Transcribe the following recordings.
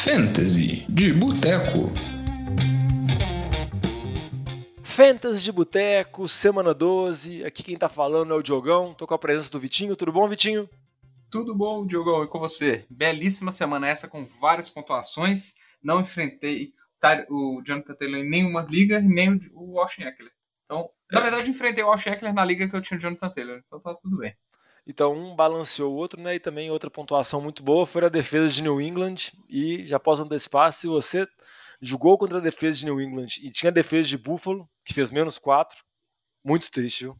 Fantasy de Boteco. Fantasy de Boteco, semana 12. Aqui quem tá falando é o Diogão. Tô com a presença do Vitinho. Tudo bom, Vitinho? Tudo bom, Diogão, e com você? Belíssima semana essa com várias pontuações. Não enfrentei o Jonathan Taylor em nenhuma liga, nem o Washington Eckler. Então, na é. verdade, enfrentei o Washington Eckler na liga que eu tinha o Jonathan Taylor. Então tá tudo bem. Então, um balanceou o outro, né? E também outra pontuação muito boa foi a defesa de New England. E já posso antecipar, se você jogou contra a defesa de New England e tinha a defesa de Buffalo, que fez menos 4, muito triste, viu?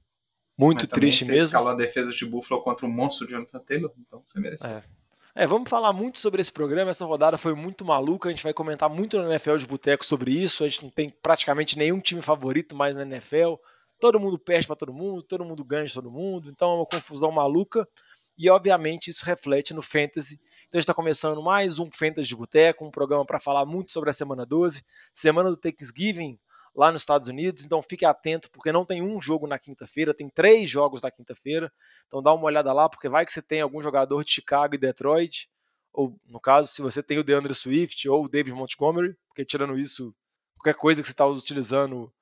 Muito Mas triste você mesmo. escalou a defesa de Buffalo contra o monstro de Jonathan Taylor, então você merece. É. é. vamos falar muito sobre esse programa. Essa rodada foi muito maluca. A gente vai comentar muito no NFL de Boteco sobre isso. A gente não tem praticamente nenhum time favorito mais na NFL todo mundo perde para todo mundo, todo mundo ganha de todo mundo, então é uma confusão maluca. E obviamente isso reflete no Fantasy. Então está começando mais um Fantasy de Boteco, um programa para falar muito sobre a semana 12, semana do Thanksgiving lá nos Estados Unidos, então fique atento porque não tem um jogo na quinta-feira, tem três jogos na quinta-feira, então dá uma olhada lá porque vai que você tem algum jogador de Chicago e Detroit, ou no caso se você tem o DeAndre Swift ou o David Montgomery, porque tirando isso, qualquer coisa que você está utilizando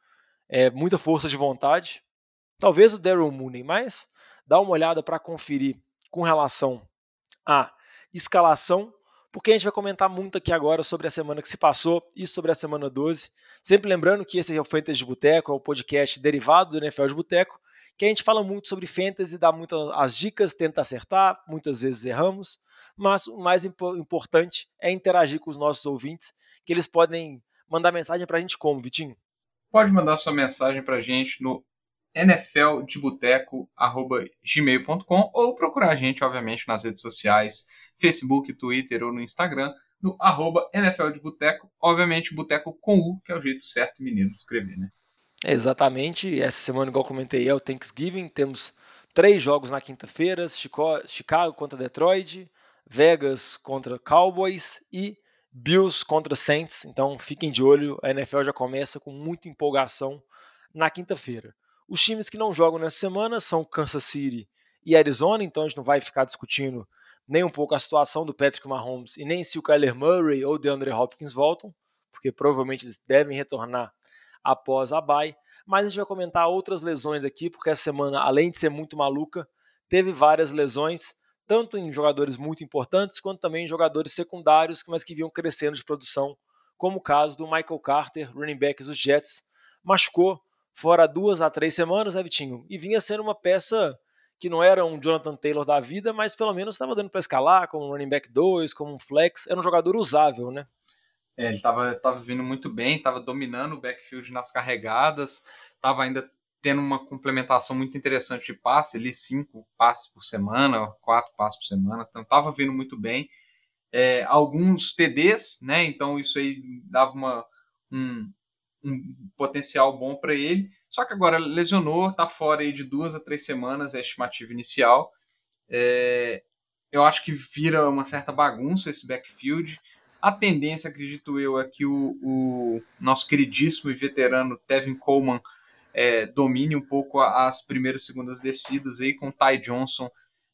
é, muita força de vontade. Talvez o Daryl Mooney, mas dá uma olhada para conferir com relação à escalação, porque a gente vai comentar muito aqui agora sobre a semana que se passou e sobre a semana 12. Sempre lembrando que esse é o Fantasy de Boteco, é o podcast derivado do NFL de Boteco, que a gente fala muito sobre fantasy, dá muitas as dicas, tenta acertar, muitas vezes erramos, mas o mais impo importante é interagir com os nossos ouvintes, que eles podem mandar mensagem para a gente como, Vitinho? Pode mandar sua mensagem para a gente no nfldeboteco.gmail.com ou procurar a gente, obviamente, nas redes sociais, Facebook, Twitter ou no Instagram, no arroba NFL de Boteco, obviamente Boteco com U, que é o jeito certo menino de escrever, né? exatamente, essa semana, igual comentei, é o Thanksgiving, temos três jogos na quinta-feira, Chicago contra Detroit, Vegas contra Cowboys e Bills contra Saints, então fiquem de olho, a NFL já começa com muita empolgação na quinta-feira. Os times que não jogam nessa semana são Kansas City e Arizona, então a gente não vai ficar discutindo nem um pouco a situação do Patrick Mahomes e nem se o Kyler Murray ou DeAndre Hopkins voltam, porque provavelmente eles devem retornar após a bye. Mas a gente vai comentar outras lesões aqui, porque essa semana, além de ser muito maluca, teve várias lesões tanto em jogadores muito importantes quanto também em jogadores secundários, mas que vinham crescendo de produção, como o caso do Michael Carter, running back dos Jets, machucou fora duas a três semanas, né, Vitinho? E vinha sendo uma peça que não era um Jonathan Taylor da vida, mas pelo menos estava dando para escalar como um running back 2, como um flex, era um jogador usável, né? É, ele estava tava vindo muito bem, estava dominando o backfield nas carregadas, estava ainda tendo uma complementação muito interessante de passe, ali cinco passes por semana, quatro passes por semana, então estava vindo muito bem. É, alguns TDs, né? Então isso aí dava uma, um, um potencial bom para ele. Só que agora lesionou, está fora aí de duas a três semanas, é a estimativa inicial. É, eu acho que vira uma certa bagunça esse backfield. A tendência, acredito eu, é que o, o nosso queridíssimo e veterano Tevin Coleman é, domine um pouco as primeiras e segundas descidas aí com o Ty Johnson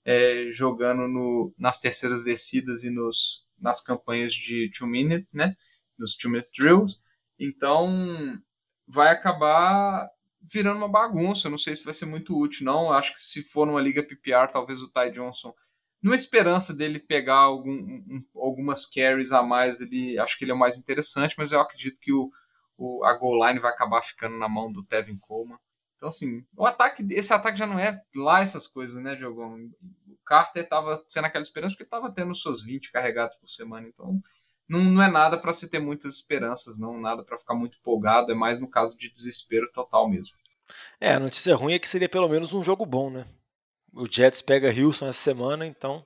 é, jogando no, nas terceiras descidas e nos, nas campanhas de two minute, né? Nos two minute drills. Então vai acabar virando uma bagunça. não sei se vai ser muito útil, não. Acho que se for numa liga PPR, talvez o Ty Johnson, numa esperança dele pegar algum, um, algumas carries a mais, ele acho que ele é o mais interessante, mas eu acredito que o o, a goal line vai acabar ficando na mão do Tevin Coleman. Então, assim, o ataque, esse ataque já não é lá essas coisas, né, Diogão? O Carter estava sendo aquela esperança porque estava tendo suas 20 carregadas por semana. Então, não, não é nada para se ter muitas esperanças, não, nada para ficar muito empolgado. É mais no caso de desespero total mesmo. É, a notícia ruim é que seria pelo menos um jogo bom, né? O Jets pega Houston essa semana, então,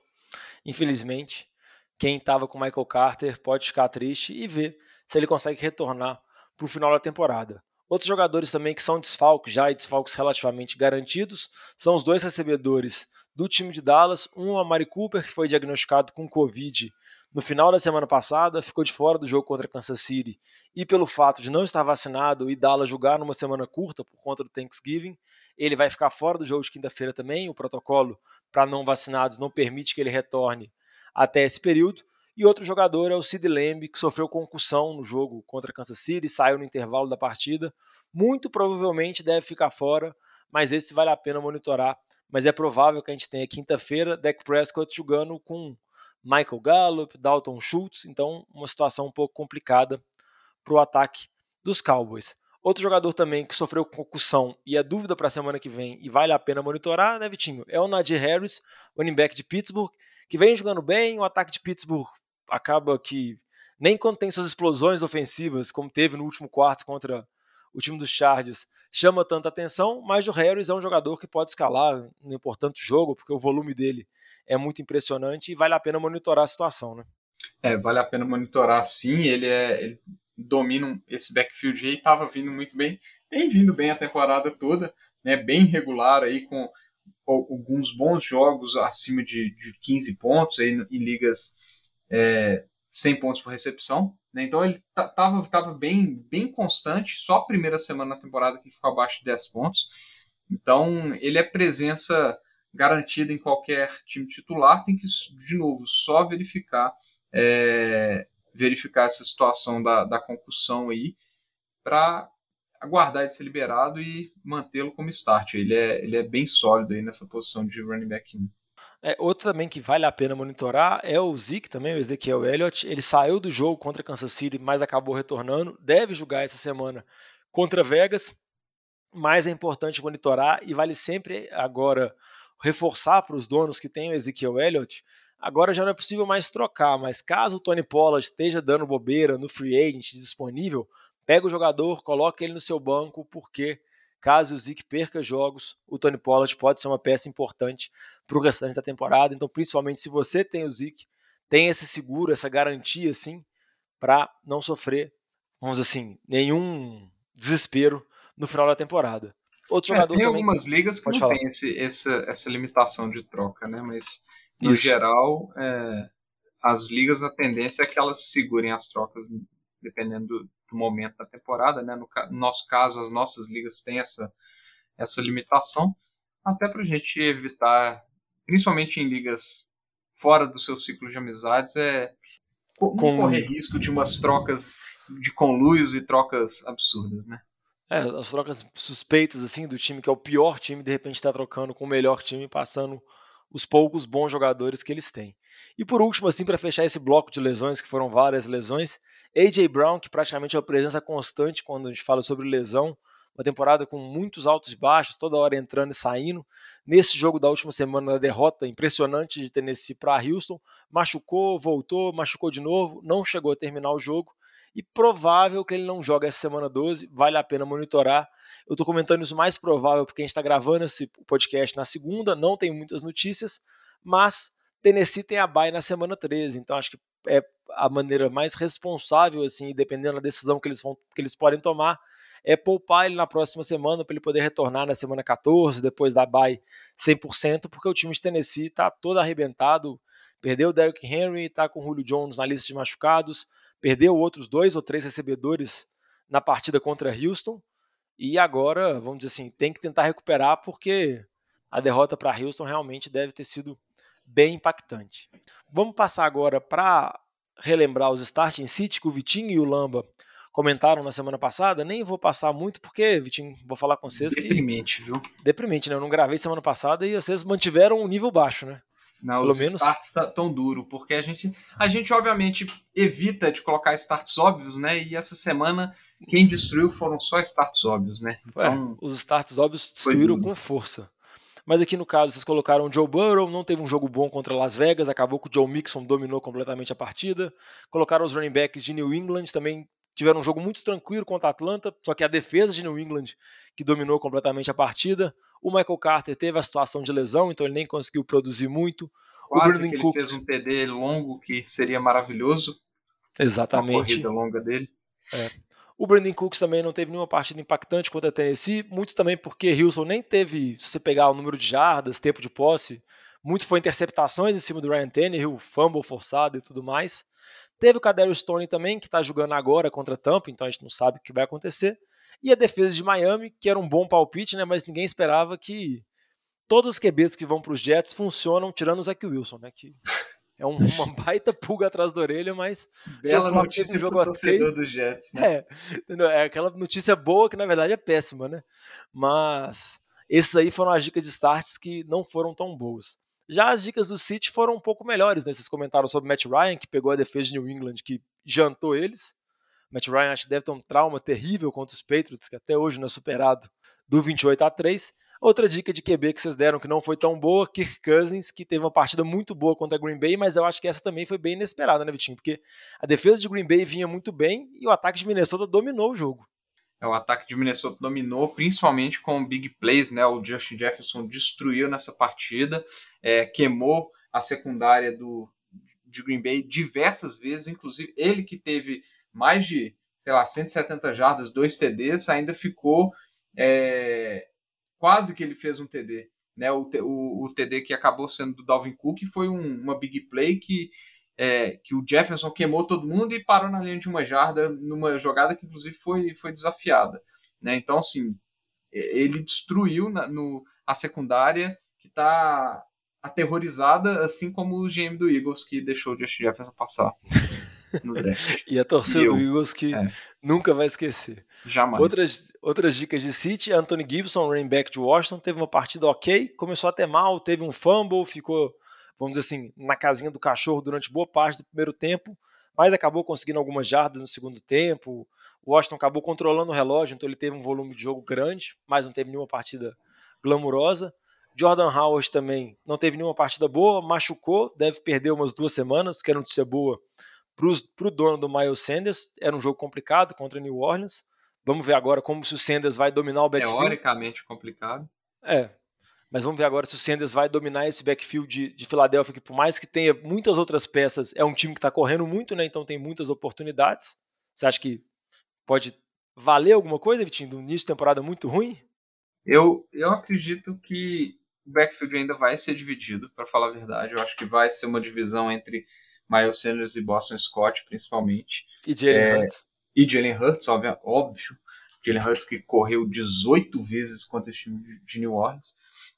infelizmente, quem estava com Michael Carter pode ficar triste e ver se ele consegue retornar para o final da temporada. Outros jogadores também que são desfalques já e desfalques relativamente garantidos são os dois recebedores do time de Dallas. Um a Mari Cooper, que foi diagnosticado com Covid no final da semana passada, ficou de fora do jogo contra Kansas City e pelo fato de não estar vacinado e Dallas jogar numa semana curta por conta do Thanksgiving, ele vai ficar fora do jogo de quinta-feira também. O protocolo para não vacinados não permite que ele retorne até esse período. E outro jogador é o Sid Lamb, que sofreu concussão no jogo contra Kansas City, saiu no intervalo da partida. Muito provavelmente deve ficar fora, mas esse vale a pena monitorar. Mas é provável que a gente tenha quinta-feira Dak Prescott jogando com Michael Gallup, Dalton Schultz, então uma situação um pouco complicada para o ataque dos Cowboys. Outro jogador também que sofreu concussão e é dúvida para a semana que vem e vale a pena monitorar, né, Vitinho? É o Nadir Harris, running back de Pittsburgh, que vem jogando bem. O ataque de Pittsburgh acaba que nem quando tem suas explosões ofensivas, como teve no último quarto contra o time dos Chargers, chama tanta atenção, mas o Harris é um jogador que pode escalar no importante jogo, porque o volume dele é muito impressionante e vale a pena monitorar a situação, né? É, vale a pena monitorar sim, ele é ele domina esse backfield aí, estava vindo muito bem, tem vindo bem a temporada toda, né, bem regular aí com alguns bons jogos acima de, de 15 pontos aí em ligas é, 100 pontos por recepção. Né? Então ele estava tava bem, bem constante, só a primeira semana da temporada que ele ficou abaixo de 10 pontos. Então ele é presença garantida em qualquer time titular, tem que, de novo, só verificar é, verificar essa situação da, da concussão aí para aguardar ele ser liberado e mantê-lo como start. Ele é, ele é bem sólido aí nessa posição de running back 1. É, outro também que vale a pena monitorar é o Zeke também, o Ezequiel Elliott. Ele saiu do jogo contra Kansas City, mas acabou retornando. Deve jogar essa semana contra Vegas, mas é importante monitorar e vale sempre agora reforçar para os donos que têm o Ezequiel Elliott. Agora já não é possível mais trocar, mas caso o Tony Pollard esteja dando bobeira no free agent disponível, pega o jogador, coloca ele no seu banco, porque caso o Zeke perca jogos, o Tony Pollard pode ser uma peça importante para o restante da temporada. Então, principalmente se você tem o Zeke, tem esse seguro, essa garantia, assim, para não sofrer, vamos dizer assim, nenhum desespero no final da temporada. Outro é, jogador tem também... algumas ligas que não falar. tem esse, essa, essa limitação de troca, né? Mas no Isso. geral, é, as ligas a tendência é que elas segurem as trocas dependendo do, do momento da temporada, né? No, no nosso caso, as nossas ligas têm essa essa limitação, até para a gente evitar principalmente em ligas fora do seu ciclo de amizades, é com... correr risco de umas trocas de conluios e trocas absurdas, né? É, as trocas suspeitas, assim, do time que é o pior time, de repente está trocando com o melhor time, passando os poucos bons jogadores que eles têm. E por último, assim, para fechar esse bloco de lesões, que foram várias lesões, AJ Brown, que praticamente é uma presença constante quando a gente fala sobre lesão, uma temporada com muitos altos e baixos, toda hora entrando e saindo. Nesse jogo da última semana, da derrota impressionante de Tennessee para Houston, machucou, voltou, machucou de novo, não chegou a terminar o jogo. E provável que ele não jogue essa semana 12, vale a pena monitorar. Eu estou comentando isso mais provável porque a gente está gravando esse podcast na segunda, não tem muitas notícias, mas Tennessee tem a bye na semana 13, então acho que é a maneira mais responsável, assim, dependendo da decisão que eles, vão, que eles podem tomar, é poupar ele na próxima semana para ele poder retornar na semana 14, depois da bye 100%, porque o time de Tennessee está todo arrebentado, perdeu o Derrick Henry, está com o Julio Jones na lista de machucados, perdeu outros dois ou três recebedores na partida contra Houston, e agora, vamos dizer assim, tem que tentar recuperar porque a derrota para Houston realmente deve ter sido bem impactante. Vamos passar agora para relembrar os starting city que o Vitinho e o Lamba comentaram na semana passada, nem vou passar muito, porque, Vitinho, vou falar com vocês Deprimente, que... viu? Deprimente, né? Eu não gravei semana passada e vocês mantiveram um nível baixo, né? Não, Pelo os menos... starts tá tão duro, porque a gente, a gente obviamente evita de colocar starts óbvios, né? E essa semana quem destruiu foram só starts óbvios, né? Então, é, os starts óbvios destruíram com força. Mas aqui no caso vocês colocaram o Joe Burrow, não teve um jogo bom contra Las Vegas, acabou que o Joe Mixon dominou completamente a partida. Colocaram os running backs de New England, também tiveram um jogo muito tranquilo contra a Atlanta, só que a defesa de New England que dominou completamente a partida. O Michael Carter teve a situação de lesão, então ele nem conseguiu produzir muito. Quase que ele Cook... fez um TD longo que seria maravilhoso. Exatamente. Uma corrida longa dele. É. O Brandon Cooks também não teve nenhuma partida impactante contra a Tennessee, muito também porque Wilson nem teve, se você pegar o número de jardas, tempo de posse, muito foi interceptações em cima do Ryan Tannehill, fumble forçado e tudo mais. Teve o Kadarius Stone também, que está jogando agora contra Tampa, então a gente não sabe o que vai acontecer. E a defesa de Miami, que era um bom palpite, né, mas ninguém esperava que todos os QBs que vão para os Jets funcionam, tirando o Zach Wilson, né, que é um, uma baita pulga atrás da orelha, mas. Bela notícia pro jogo torcedor dos Jets, né? É, é aquela notícia boa que na verdade é péssima, né? Mas esses aí foram as dicas de starts que não foram tão boas. Já as dicas do City foram um pouco melhores, né? Vocês comentaram sobre Matt Ryan, que pegou a defesa de New England, que jantou eles. Matt Ryan acho que deve ter um trauma terrível contra os Patriots, que até hoje não é superado, do 28 a 3. Outra dica de QB que vocês deram que não foi tão boa, Kirk Cousins, que teve uma partida muito boa contra a Green Bay, mas eu acho que essa também foi bem inesperada, né, Vitinho? Porque a defesa de Green Bay vinha muito bem e o ataque de Minnesota dominou o jogo. É, o ataque de Minnesota dominou, principalmente com big plays, né? O Justin Jefferson destruiu nessa partida, é, queimou a secundária do, de Green Bay diversas vezes, inclusive ele que teve mais de, sei lá, 170 jardas, dois TDs, ainda ficou é, quase que ele fez um TD. Né? O, o, o TD que acabou sendo do Dalvin Cook foi um, uma big play que, é, que o Jefferson queimou todo mundo e parou na linha de uma jarda, numa jogada que inclusive foi, foi desafiada. Né? Então, assim, ele destruiu na, no, a secundária que está aterrorizada, assim como o GM do Eagles que deixou o Justin Jefferson passar no draft. e a torcida do Eagles que é. nunca vai esquecer. Jamais. Outras, outras dicas de City, Anthony Gibson, running back de Washington, teve uma partida ok, começou até mal, teve um fumble, ficou, vamos dizer assim, na casinha do cachorro durante boa parte do primeiro tempo, mas acabou conseguindo algumas jardas no segundo tempo. O Washington acabou controlando o relógio, então ele teve um volume de jogo grande, mas não teve nenhuma partida glamurosa. Jordan Howard também não teve nenhuma partida boa, machucou, deve perder umas duas semanas, que era notícia boa para o dono do Miles Sanders. Era um jogo complicado contra New Orleans. Vamos ver agora como se o Sanders vai dominar o backfield. Teoricamente complicado. É. Mas vamos ver agora se o Sanders vai dominar esse backfield de, de Filadélfia, que por mais que tenha muitas outras peças, é um time que está correndo muito, né? Então tem muitas oportunidades. Você acha que pode valer alguma coisa, Vitinho, do início de temporada muito ruim? Eu, eu acredito que o backfield ainda vai ser dividido, para falar a verdade. Eu acho que vai ser uma divisão entre Miles Sanders e Boston Scott, principalmente. E Jalen é, Hurts. E Jalen Hurts, óbvio. óbvio. Jalen Hurts que correu 18 vezes contra o time de New Orleans.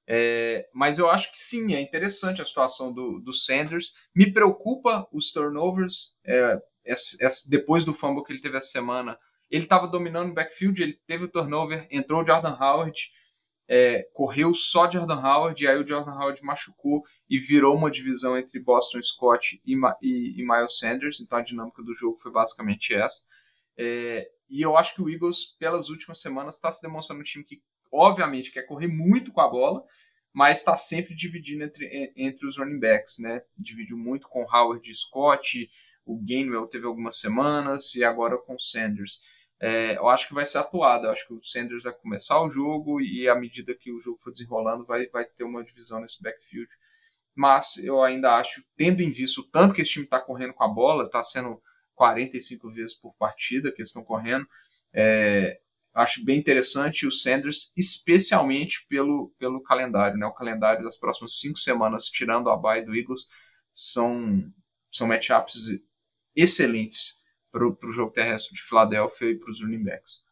É, mas eu acho que sim, é interessante a situação do, do Sanders. Me preocupa os turnovers. É, depois do fumble que ele teve essa semana, ele estava dominando o backfield, ele teve o turnover, entrou o Jordan Howard é, correu só Jordan Howard, e aí o Jordan Howard machucou e virou uma divisão entre Boston Scott e, e, e Miles Sanders, então a dinâmica do jogo foi basicamente essa. É, e eu acho que o Eagles, pelas últimas semanas, está se demonstrando um time que, obviamente, quer correr muito com a bola, mas está sempre dividindo entre, entre os running backs, né? Dividiu muito com Howard e Scott, o Gainwell teve algumas semanas, e agora com Sanders é, eu acho que vai ser atuado. Eu acho que o Sanders vai começar o jogo e à medida que o jogo for desenrolando, vai, vai ter uma divisão nesse backfield. Mas eu ainda acho, tendo em vista o tanto que esse time está correndo com a bola, está sendo 45 vezes por partida que eles estão correndo, é, acho bem interessante o Sanders, especialmente pelo, pelo calendário. Né? O calendário das próximas cinco semanas, tirando a bye do Eagles, são, são matchups excelentes para o jogo terrestre de Filadélfia e para os running backs.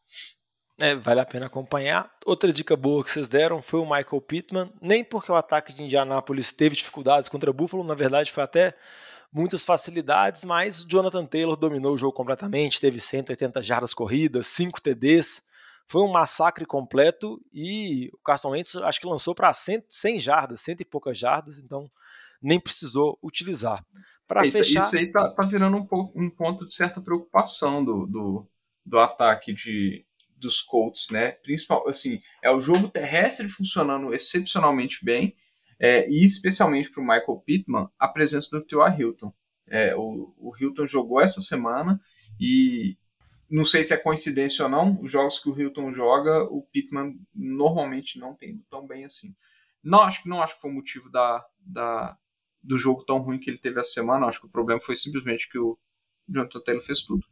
É, vale a pena acompanhar. Outra dica boa que vocês deram foi o Michael Pittman. Nem porque o ataque de Indianápolis teve dificuldades contra Buffalo, na verdade foi até muitas facilidades, mas Jonathan Taylor dominou o jogo completamente, teve 180 jardas corridas, 5 TDs. Foi um massacre completo e o Carson Wentz acho que lançou para 100, 100 jardas, cento e poucas jardas, então nem precisou utilizar. Para fechar. Isso aí tá, tá virando um, pouco, um ponto de certa preocupação do, do, do ataque de, dos Colts, né? Principal, assim, é o jogo terrestre funcionando excepcionalmente bem, é, e especialmente para o Michael Pittman, a presença do T.Y. Hilton. É, o, o Hilton jogou essa semana e não sei se é coincidência ou não, os jogos que o Hilton joga, o Pittman normalmente não tem tão bem assim. Não acho, não acho que foi o motivo da, da, do jogo tão ruim que ele teve essa semana. Acho que o problema foi simplesmente que o Jonathan Taylor fez tudo.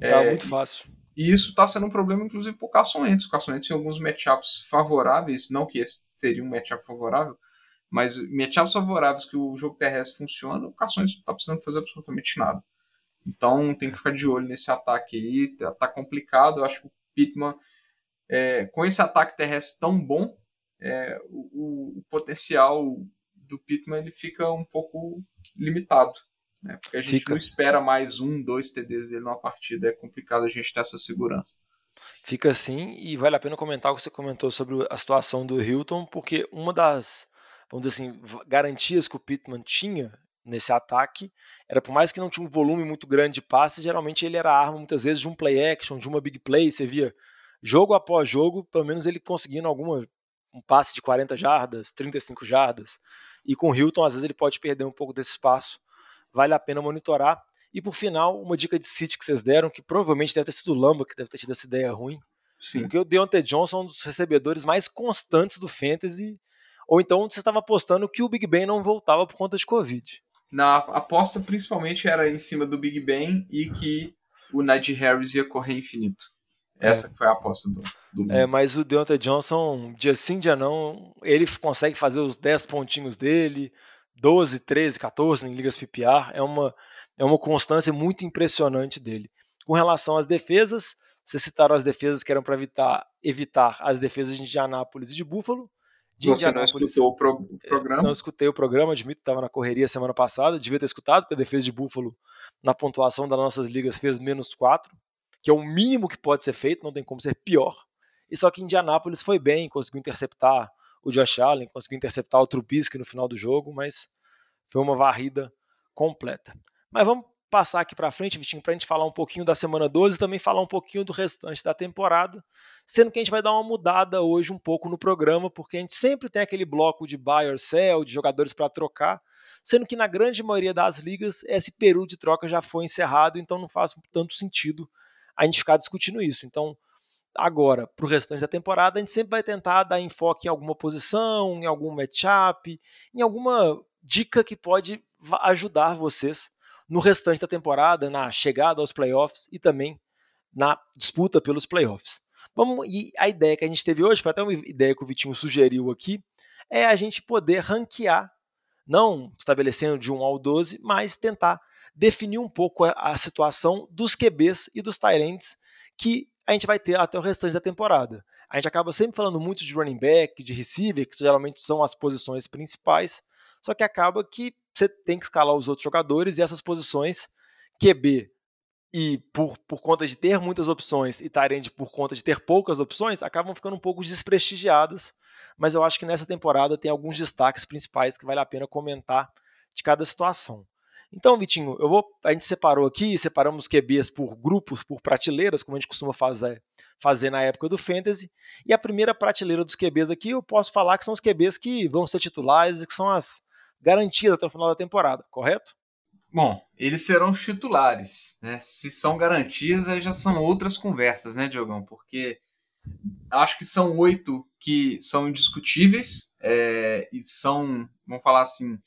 Tá é, muito fácil. E isso está sendo um problema, inclusive, para o Carson Wentz. O Carson Wentz tem alguns matchups favoráveis, não que esse seria um matchup favorável, mas matchups favoráveis que o jogo terrestre funciona, o Carson Wentz não está precisando fazer absolutamente nada. Então tem que ficar de olho nesse ataque aí. Tá, tá complicado. Eu acho que o Pittman, é, com esse ataque terrestre tão bom, é, o, o, o potencial do Pittman ele fica um pouco limitado. Né? Porque a gente Fica. não espera mais um, dois TDs dele numa partida. É complicado a gente ter essa segurança. Fica assim, e vale a pena comentar o que você comentou sobre a situação do Hilton, porque uma das, vamos dizer assim, garantias que o Pittman tinha nesse ataque era por mais que não tinha um volume muito grande de passes, geralmente ele era arma muitas vezes de um play action, de uma big play, você via jogo após jogo, pelo menos ele conseguindo alguma um passe de 40 jardas, 35 jardas. E com o Hilton, às vezes ele pode perder um pouco desse espaço. Vale a pena monitorar. E por final, uma dica de City que vocês deram, que provavelmente deve ter sido o Lamba que deve ter tido essa ideia ruim. Sim. Porque o Deontay Johnson é um dos recebedores mais constantes do Fantasy. Ou então você estava apostando que o Big Ben não voltava por conta de Covid. Na aposta, principalmente, era em cima do Big Ben e que o Najee Harris ia correr infinito. É. Essa é. foi a aposta do, do É, mas o Deontay Johnson, dia sim, dia não, ele consegue fazer os 10 pontinhos dele, 12, 13, 14 em ligas PPR. É uma, é uma constância muito impressionante dele. Com relação às defesas, vocês citaram as defesas que eram para evitar, evitar as defesas de Indianápolis e de Buffalo. De Você não escutou o, pro, o, programa? Não escutei o programa, admito, estava na correria semana passada, devia ter escutado, porque a defesa de Buffalo, na pontuação das nossas ligas, fez menos 4, que é o mínimo que pode ser feito, não tem como ser pior. E só que Indianápolis foi bem, conseguiu interceptar o Josh Allen, conseguiu interceptar o Trubisky no final do jogo, mas foi uma varrida completa. Mas vamos passar aqui para frente, Vitinho, para a gente falar um pouquinho da semana 12 e também falar um pouquinho do restante da temporada, sendo que a gente vai dar uma mudada hoje um pouco no programa, porque a gente sempre tem aquele bloco de buy or sell, de jogadores para trocar, sendo que na grande maioria das ligas esse período de troca já foi encerrado, então não faz tanto sentido a gente ficar discutindo isso. Então, agora, para o restante da temporada, a gente sempre vai tentar dar enfoque em alguma posição, em algum matchup, em alguma dica que pode ajudar vocês no restante da temporada, na chegada aos playoffs e também na disputa pelos playoffs. Vamos, e a ideia que a gente teve hoje, foi até uma ideia que o Vitinho sugeriu aqui, é a gente poder ranquear, não estabelecendo de 1 ao 12, mas tentar definir um pouco a, a situação dos QBs e dos Tyrants que a gente vai ter até o restante da temporada. A gente acaba sempre falando muito de running back, de receiver, que geralmente são as posições principais, só que acaba que você tem que escalar os outros jogadores e essas posições QB e por, por conta de ter muitas opções e Tyrande por conta de ter poucas opções, acabam ficando um pouco desprestigiadas, mas eu acho que nessa temporada tem alguns destaques principais que vale a pena comentar de cada situação. Então, Vitinho, eu vou, a gente separou aqui, separamos QBs por grupos, por prateleiras, como a gente costuma fazer, fazer na época do Fantasy. E a primeira prateleira dos QBs aqui, eu posso falar que são os QBs que vão ser titulares e que são as garantidas até o final da temporada, correto? Bom, eles serão titulares, né? Se são garantias, aí já são outras conversas, né, Diogão? Porque acho que são oito que são indiscutíveis é, e são, vamos falar assim,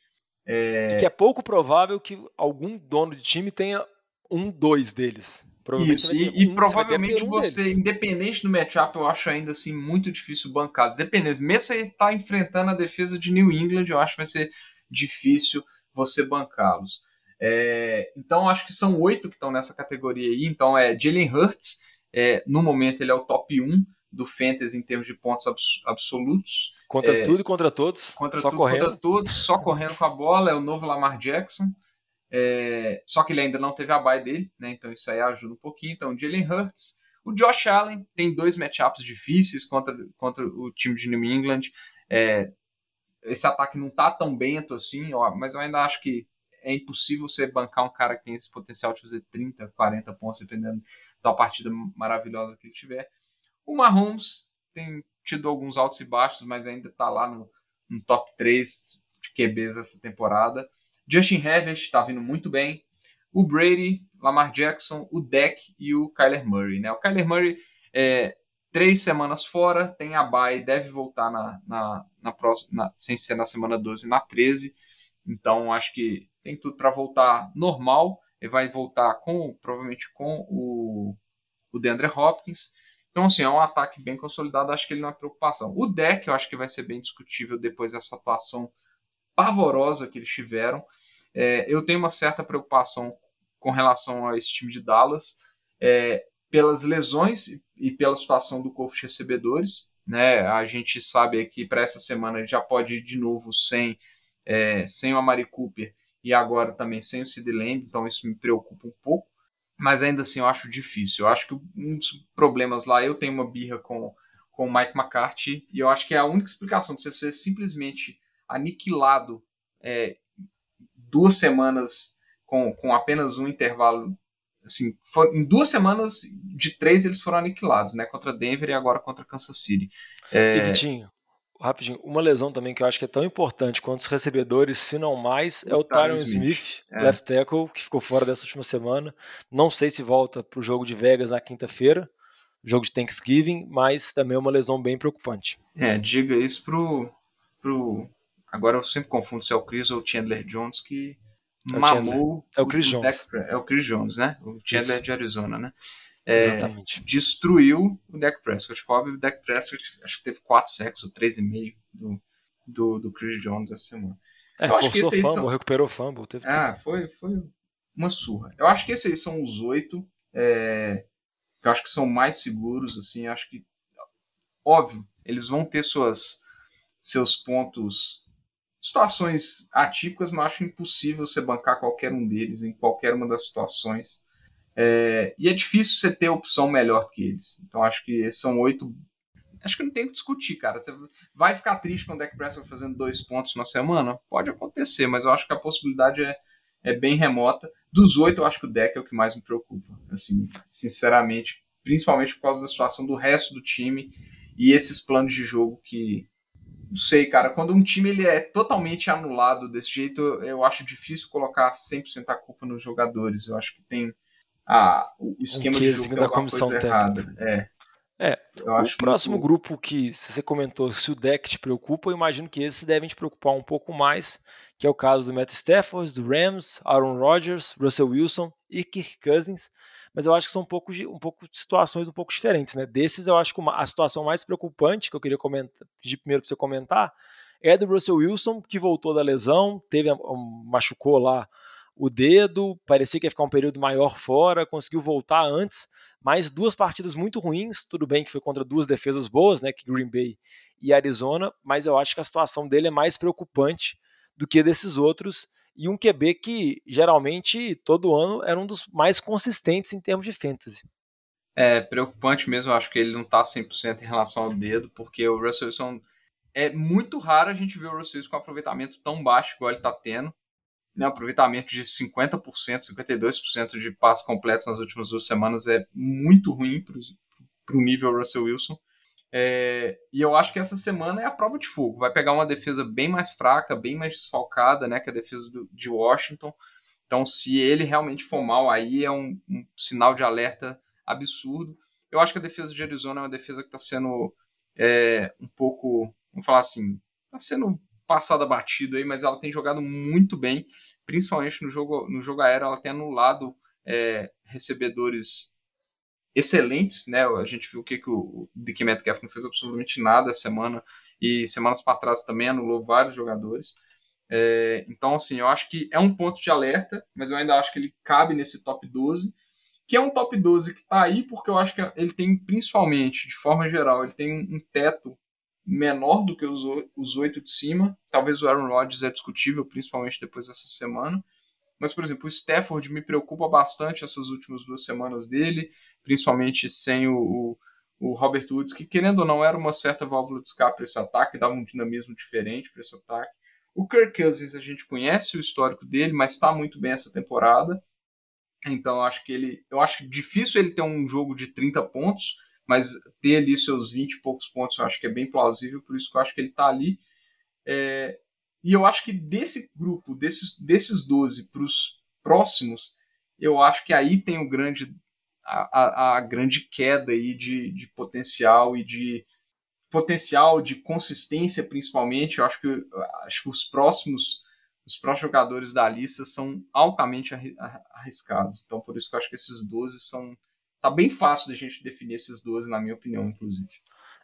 é... E que é pouco provável que algum dono de time tenha um, dois deles. Isso, e, um, e provavelmente você, você independente do matchup, eu acho ainda assim muito difícil bancar. Dependendo, mesmo se ele está enfrentando a defesa de New England, eu acho que vai ser difícil você bancá-los. É, então, acho que são oito que estão nessa categoria aí. Então, é Jalen Hurts, é, no momento ele é o top 1 do Fantasy em termos de pontos abs absolutos. Contra é, tudo e contra todos. Contra só tudo, correndo. contra todos, só correndo com a bola. É o novo Lamar Jackson. É, só que ele ainda não teve a bye dele, né? Então isso aí ajuda um pouquinho. Então, Jalen Hurts. O Josh Allen tem dois matchups difíceis contra, contra o time de New England. É, esse ataque não tá tão bento assim, ó, mas eu ainda acho que é impossível você bancar um cara que tem esse potencial de fazer 30, 40 pontos, dependendo da partida maravilhosa que ele tiver. O Mahomes tem tido alguns altos e baixos, mas ainda está lá no, no, top 3 de QBs essa temporada. Justin Herbert está vindo muito bem. O Brady, Lamar Jackson, o Deck e o Kyler Murray. Né? O Kyler Murray é três semanas fora, tem a bye, deve voltar na, na, na próxima, na, sem ser na semana 12, na 13. Então acho que tem tudo para voltar normal. Ele vai voltar com provavelmente com o, o DeAndre Hopkins. Então, assim, é um ataque bem consolidado, acho que ele não é preocupação. O deck eu acho que vai ser bem discutível depois dessa atuação pavorosa que eles tiveram. É, eu tenho uma certa preocupação com relação a esse time de Dallas, é, pelas lesões e pela situação do corpo de recebedores. Né? A gente sabe que para essa semana já pode ir de novo sem, é, sem o Amari Cooper e agora também sem o Sid Lamb, então isso me preocupa um pouco. Mas ainda assim eu acho difícil. Eu acho que um dos problemas lá, eu tenho uma birra com, com o Mike McCarthy, e eu acho que é a única explicação de você ser simplesmente aniquilado é, duas semanas com, com apenas um intervalo. Assim, for, em duas semanas de três eles foram aniquilados, né? Contra Denver e agora contra Kansas City. É... E Vitinho, rapidinho, uma lesão também que eu acho que é tão importante quanto os recebedores, se não mais, é o Tyron Smith, Smith é. left tackle, que ficou fora dessa última semana. Não sei se volta para o jogo de Vegas na quinta-feira, jogo de Thanksgiving, mas também é uma lesão bem preocupante. É, diga isso pro, pro... Agora eu sempre confundo se é o Chris ou o Chandler Jones que é mamou... É o Chris Jones. é o Chris Jones, né? O Chandler isso. de Arizona, né? É, Exatamente. Destruiu o Dak Prescott. Pobre o Dak Prescott, acho que teve 4 sacks ou 3,5 do, do, do Chris Jones essa semana. É, eu acho que esse fumble, são... recuperou o fumble. Teve ah, foi, foi uma surra. Eu acho que esses aí são os oito é, que eu acho que são mais seguros, assim, acho que óbvio, eles vão ter suas seus pontos situações atípicas, mas acho impossível você bancar qualquer um deles em qualquer uma das situações. É, e é difícil você ter opção melhor que eles. Então acho que são oito. Acho que não tem que discutir, cara. Você vai ficar triste com o Deck Prescott fazendo dois pontos na semana? Pode acontecer, mas eu acho que a possibilidade é, é bem remota. Dos oito, eu acho que o Deck é o que mais me preocupa. Assim, sinceramente, principalmente por causa da situação do resto do time e esses planos de jogo que não sei, cara, quando um time ele é totalmente anulado desse jeito, eu acho difícil colocar 100% a culpa nos jogadores. Eu acho que tem ah, o esquema de jogo da comissão coisa técnica. errada. É. É, eu o próximo grupo que você comentou, se o deck te preocupa, eu imagino que esses devem te preocupar um pouco mais, que é o caso do Matt Stafford, do Rams, Aaron Rodgers, Russell Wilson e Kirk Cousins, mas eu acho que são um pouco de, um pouco de situações um pouco diferentes, né? Desses eu acho que uma, a situação mais preocupante que eu queria comentar, pedir primeiro para você comentar é do Russell Wilson, que voltou da lesão, teve machucou lá o dedo, parecia que ia ficar um período maior fora, conseguiu voltar antes, mas duas partidas muito ruins, tudo bem que foi contra duas defesas boas, né, que Green Bay e Arizona, mas eu acho que a situação dele é mais preocupante do que desses outros, e um QB que geralmente todo ano era um dos mais consistentes em termos de fantasy. É preocupante mesmo, eu acho que ele não está 100% em relação ao dedo, porque o Russell Wilson é muito raro a gente ver o Russell Wilson com aproveitamento tão baixo igual ele está tendo né, aproveitamento de 50%, 52% de passes completos nas últimas duas semanas é muito ruim para o nível Russell Wilson. É, e eu acho que essa semana é a prova de fogo. Vai pegar uma defesa bem mais fraca, bem mais desfalcada, né, que a defesa do, de Washington. Então, se ele realmente for mal, aí é um, um sinal de alerta absurdo. Eu acho que a defesa de Arizona é uma defesa que está sendo é, um pouco, vamos falar assim, está sendo passada batido aí, mas ela tem jogado muito bem, principalmente no jogo, no jogo aéreo, ela tem anulado é, recebedores excelentes, né? A gente viu o que, que o Dick Metcalf não fez absolutamente nada essa semana e semanas para trás também anulou vários jogadores. É, então, assim, eu acho que é um ponto de alerta, mas eu ainda acho que ele cabe nesse top 12, que é um top 12 que está aí porque eu acho que ele tem, principalmente, de forma geral, ele tem um teto menor do que os, oito de cima. Talvez o Aaron Rodgers é discutível, principalmente depois dessa semana. Mas, por exemplo, o Stafford me preocupa bastante essas últimas duas semanas dele, principalmente sem o, o, o Robert Woods, que querendo ou não era uma certa válvula de escape para esse ataque, dava um dinamismo diferente para esse ataque. O Kirk Cousins a gente conhece o histórico dele, mas está muito bem essa temporada. Então acho que ele, eu acho difícil ele ter um jogo de 30 pontos, mas ter ali seus 20 e poucos pontos eu acho que é bem plausível, por isso que eu acho que ele está ali. É, e eu acho que desse grupo, desses, desses 12 para os próximos, eu acho que aí tem o grande, a, a, a grande queda aí de, de potencial e de potencial de consistência principalmente. Eu acho que, acho que os próximos os próximos jogadores da lista são altamente arriscados. Então, por isso que eu acho que esses 12 são tá bem fácil da gente definir esses 12, na minha opinião, inclusive.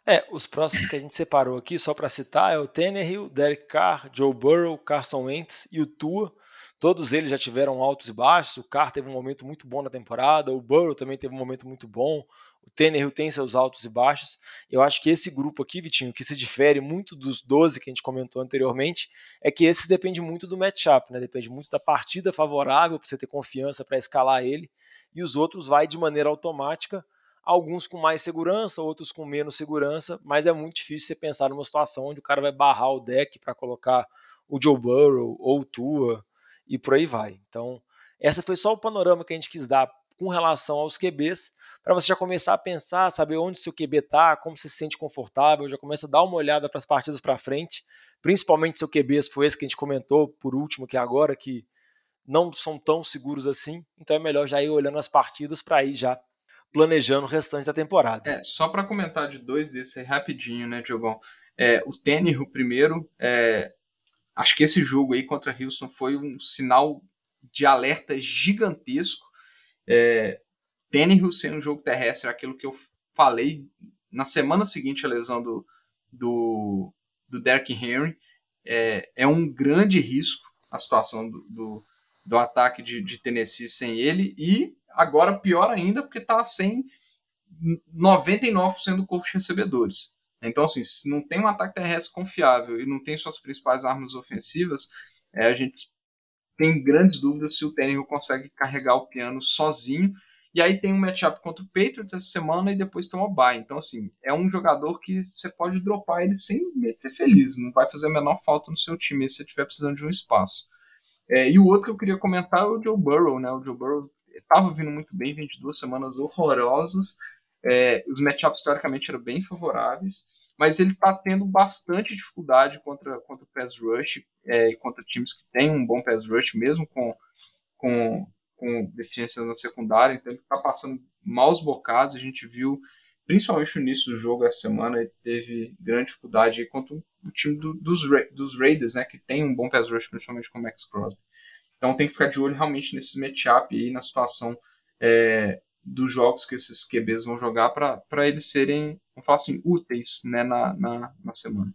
É, os próximos que a gente separou aqui, só para citar, é o Tannehill, Derek Carr, Joe Burrow, Carson Wentz e o Tua. Todos eles já tiveram altos e baixos. O Carr teve um momento muito bom na temporada, o Burrow também teve um momento muito bom. O Tannehill tem seus altos e baixos. Eu acho que esse grupo aqui, Vitinho, que se difere muito dos 12 que a gente comentou anteriormente, é que esse depende muito do matchup, né? Depende muito da partida favorável para você ter confiança para escalar ele. E os outros vai de maneira automática, alguns com mais segurança, outros com menos segurança, mas é muito difícil você pensar numa situação onde o cara vai barrar o deck para colocar o Joe Burrow ou o Tua e por aí vai. Então, essa foi só o panorama que a gente quis dar com relação aos QBs, para você já começar a pensar, saber onde seu QB está, como você se sente confortável, já começa a dar uma olhada para as partidas para frente, principalmente seu QB foi esse que a gente comentou por último que agora, que não são tão seguros assim, então é melhor já ir olhando as partidas para ir já planejando o restante da temporada. É, só para comentar de dois desses aí rapidinho, né, Diogão? É, o Tannehill primeiro, é, acho que esse jogo aí contra Houston foi um sinal de alerta gigantesco. É, Tannehill sendo um jogo terrestre, aquilo que eu falei na semana seguinte à lesão do, do, do Derrick Henry, é, é um grande risco a situação do, do, do ataque de, de Tennessee sem ele, e agora pior ainda porque está sem 99% do corpo de recebedores. Então, assim, se não tem um ataque terrestre confiável e não tem suas principais armas ofensivas, é, a gente tem grandes dúvidas se o Tannehill consegue carregar o piano sozinho. E aí tem um matchup contra o Patriots essa semana e depois tem o bye. Então, assim, é um jogador que você pode dropar ele sem medo de ser feliz. Não vai fazer a menor falta no seu time se você estiver precisando de um espaço. É, e o outro que eu queria comentar é o Joe Burrow, né? O Joe Burrow estava vindo muito bem, 22 semanas horrorosas. É, os matchups, teoricamente, eram bem favoráveis mas ele está tendo bastante dificuldade contra, contra o pass rush é, contra times que têm um bom pass rush, mesmo com, com, com deficiências na secundária, então ele está passando maus bocados, a gente viu, principalmente no início do jogo essa semana, ele teve grande dificuldade contra o time do, dos, dos Raiders, né, que tem um bom pass rush, principalmente com o Max Crosby. Então tem que ficar de olho realmente nesses matchup aí, na situação é, dos jogos que esses QBs vão jogar para eles serem, vamos falar assim, úteis né, na, na, na, semana.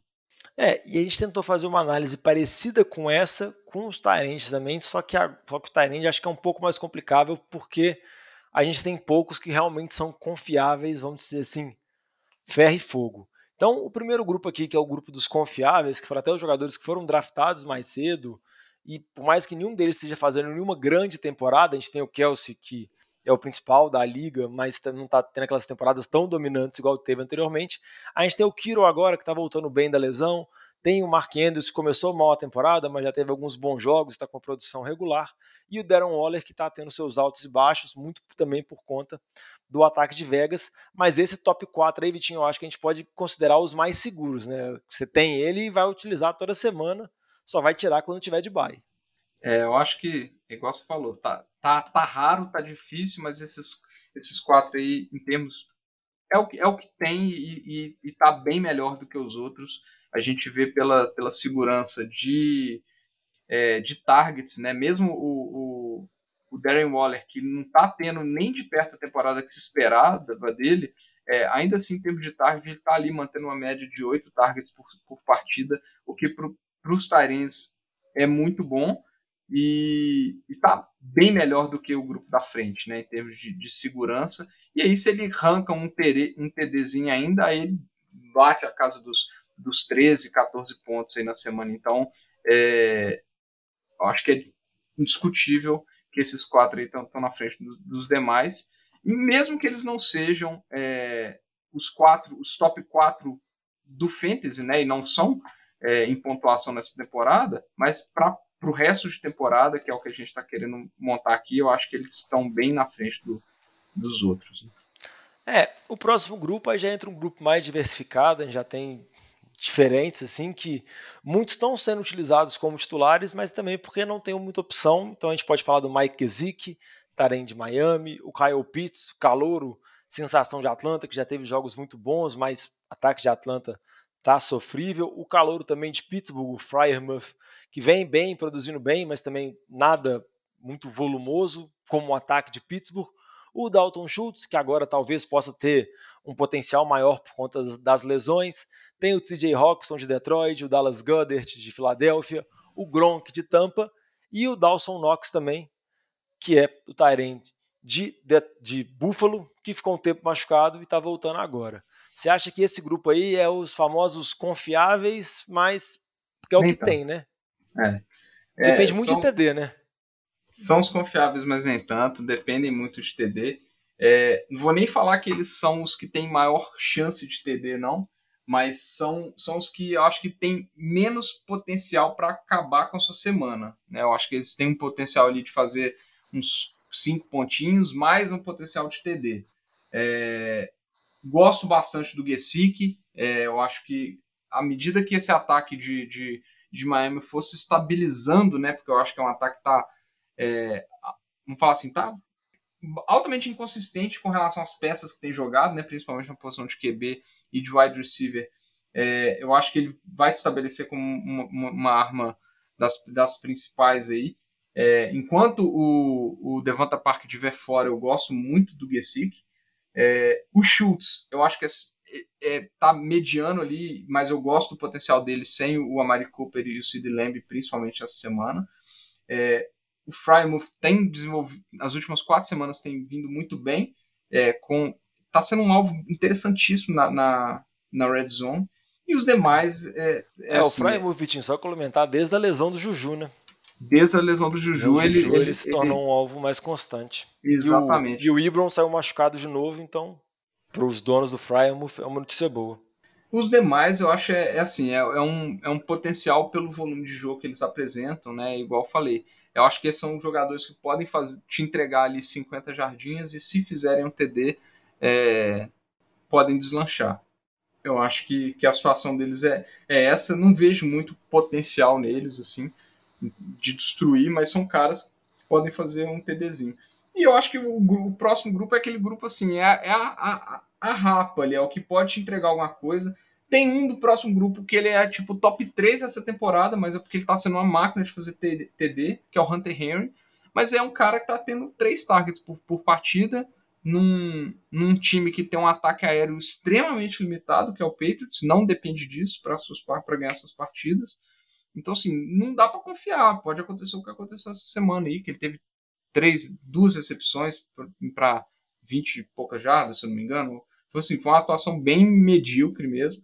É, e a gente tentou fazer uma análise parecida com essa, com os Tyrants também, só que, a, só que o Tyrant acho que é um pouco mais complicável, porque a gente tem poucos que realmente são confiáveis, vamos dizer assim, ferro e fogo. Então, o primeiro grupo aqui, que é o grupo dos confiáveis, que foram até os jogadores que foram draftados mais cedo, e por mais que nenhum deles esteja fazendo nenhuma grande temporada, a gente tem o Kelsey, que é o principal da liga, mas não está tendo aquelas temporadas tão dominantes igual teve anteriormente. A gente tem o Kiro agora, que está voltando bem da lesão. Tem o Mark Andrews, que começou mal a temporada, mas já teve alguns bons jogos, está com produção regular. E o Darren Waller, que está tendo seus altos e baixos, muito também por conta do ataque de Vegas. Mas esse top 4 aí, Vitinho, eu acho que a gente pode considerar os mais seguros. Né? Você tem ele e vai utilizar toda semana, só vai tirar quando tiver de bye. É, eu acho que, igual você falou, tá, tá, tá raro, tá difícil, mas esses, esses quatro aí, em termos. É o que, é o que tem e, e, e tá bem melhor do que os outros. A gente vê pela, pela segurança de, é, de targets, né? Mesmo o, o, o Darren Waller, que não tá tendo nem de perto a temporada que se esperava dele, é, ainda assim, em termos de target, ele tá ali mantendo uma média de oito targets por, por partida, o que para os Tyrens é muito bom e está bem melhor do que o grupo da frente, né, em termos de, de segurança. E aí, se ele arranca um, TD, um TDzinho ainda, aí ele bate a casa dos, dos 13, 14 pontos aí na semana. Então, é, acho que é indiscutível que esses quatro aí estão na frente dos, dos, demais. E mesmo que eles não sejam é, os quatro, os top 4 do Fantasy, né, e não são é, em pontuação nessa temporada, mas para o resto de temporada, que é o que a gente está querendo montar aqui, eu acho que eles estão bem na frente do, dos outros. É, o próximo grupo aí já entra um grupo mais diversificado, a gente já tem diferentes, assim, que muitos estão sendo utilizados como titulares, mas também porque não tem muita opção. Então a gente pode falar do Mike Gesicki, Tarém de Miami, o Kyle Pitts, o Calouro, sensação de Atlanta, que já teve jogos muito bons, mas ataque de Atlanta tá sofrível. O Calouro também de Pittsburgh, o Fryermuth, que vem bem, produzindo bem, mas também nada muito volumoso, como o ataque de Pittsburgh. O Dalton Schultz, que agora talvez possa ter um potencial maior por conta das lesões. Tem o TJ Hawkinson de Detroit, o Dallas Goddard de Filadélfia, o Gronk de Tampa. E o Dawson Knox também, que é o Tyrant de, de, de Buffalo, que ficou um tempo machucado e está voltando agora. Você acha que esse grupo aí é os famosos confiáveis, mas que é o então, que tem, né? É. Depende é, muito são, de TD, né? São os confiáveis, mas nem tanto, dependem muito de TD. É, não vou nem falar que eles são os que têm maior chance de TD, não, mas são, são os que eu acho que têm menos potencial para acabar com a sua semana. Né? Eu acho que eles têm um potencial ali de fazer uns cinco pontinhos, mais um potencial de TD. É, gosto bastante do Gesick. É, eu acho que à medida que esse ataque de, de, de Miami fosse estabilizando, né? Porque eu acho que é um ataque que tá. É, vamos falar assim, tá altamente inconsistente com relação às peças que tem jogado, né? Principalmente na posição de QB e de wide receiver. É, eu acho que ele vai se estabelecer como uma, uma, uma arma das, das principais aí. É, enquanto o, o Devonta Park estiver fora, eu gosto muito do Gesick. É, o Schultz, eu acho que é, é, tá mediano ali, mas eu gosto do potencial dele sem o Amari Cooper e o Sid Lamb, principalmente essa semana. É, o Frymouth tem desenvolvido, nas últimas quatro semanas tem vindo muito bem, é, com tá sendo um alvo interessantíssimo na, na, na Red Zone. E os demais. É, é, é assim, o Vitinho, só comentar, desde a lesão do Juju, né? desde a lesão do Juju, ele, Juju, ele, ele, se tornou ele... um alvo mais constante. Exatamente. E o, e o Ibron saiu machucado de novo, então, para os donos do Frymouth, é uma notícia boa. Os demais, eu acho, é, é assim, é, é, um, é um potencial pelo volume de jogo que eles apresentam, né? Igual eu falei. Eu acho que esses são jogadores que podem fazer, te entregar ali 50 jardinhas e se fizerem um TD, é, podem deslanchar. Eu acho que, que a situação deles é, é essa. Não vejo muito potencial neles, assim de destruir, mas são caras que podem fazer um TDzinho. E eu acho que o, o próximo grupo é aquele grupo assim, é, é a, a, a, rapa ali, é o que pode te entregar alguma coisa. Tem um do próximo grupo que ele é tipo top 3 essa temporada, mas é porque ele tá sendo uma máquina de fazer TD, que é o Hunter Henry. Mas é um cara que tá tendo três targets por, por partida, num, num time que tem um ataque aéreo extremamente limitado, que é o Patriots, não depende disso para ganhar suas partidas. Então, assim, não dá para confiar. Pode acontecer o que aconteceu essa semana aí, que ele teve três, duas recepções para 20 e poucas jardas, se eu não me engano. Então, assim, foi uma atuação bem medíocre mesmo.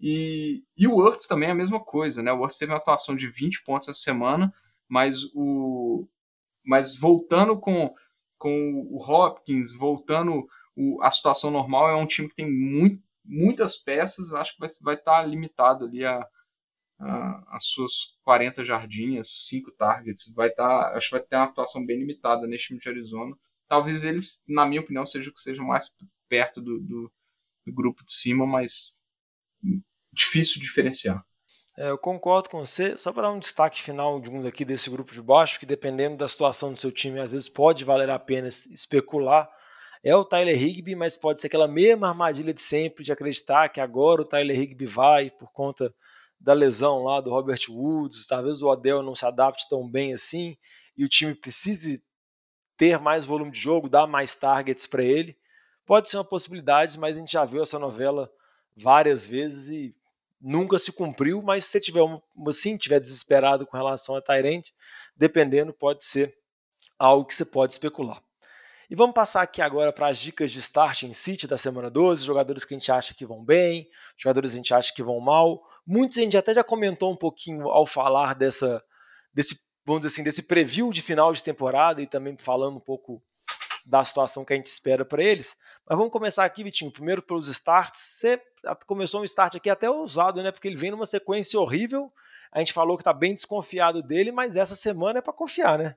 E, e o Wurtz também é a mesma coisa, né? O Wurtz teve uma atuação de 20 pontos essa semana, mas o mas voltando com, com o Hopkins, voltando o, a situação normal, é um time que tem muito, muitas peças, acho que vai, vai estar limitado ali a, as suas 40 jardinhas, 5 targets, vai estar, tá, acho que vai ter uma atuação bem limitada neste time de Arizona. Talvez eles, na minha opinião, sejam que sejam mais perto do, do, do grupo de cima, mas difícil diferenciar. É, eu concordo com você. Só para dar um destaque final de um aqui desse grupo de baixo, que dependendo da situação do seu time, às vezes pode valer a pena especular. É o Tyler Higby, mas pode ser aquela mesma armadilha de sempre de acreditar que agora o Tyler Higby vai por conta da lesão lá do Robert Woods, talvez o Odell não se adapte tão bem assim e o time precise ter mais volume de jogo, dar mais targets para ele. Pode ser uma possibilidade, mas a gente já viu essa novela várias vezes e nunca se cumpriu. Mas se tiver assim, tiver desesperado com relação a Tyrant, dependendo, pode ser algo que você pode especular. E vamos passar aqui agora para as dicas de start em City da semana 12, jogadores que a gente acha que vão bem, jogadores que a gente acha que vão mal. Muitos a gente até já comentou um pouquinho ao falar dessa, desse, vamos dizer assim, desse preview de final de temporada e também falando um pouco da situação que a gente espera para eles. Mas vamos começar aqui, Vitinho, primeiro pelos starts. Você começou um start aqui até ousado, né? Porque ele vem numa sequência horrível. A gente falou que está bem desconfiado dele, mas essa semana é para confiar, né?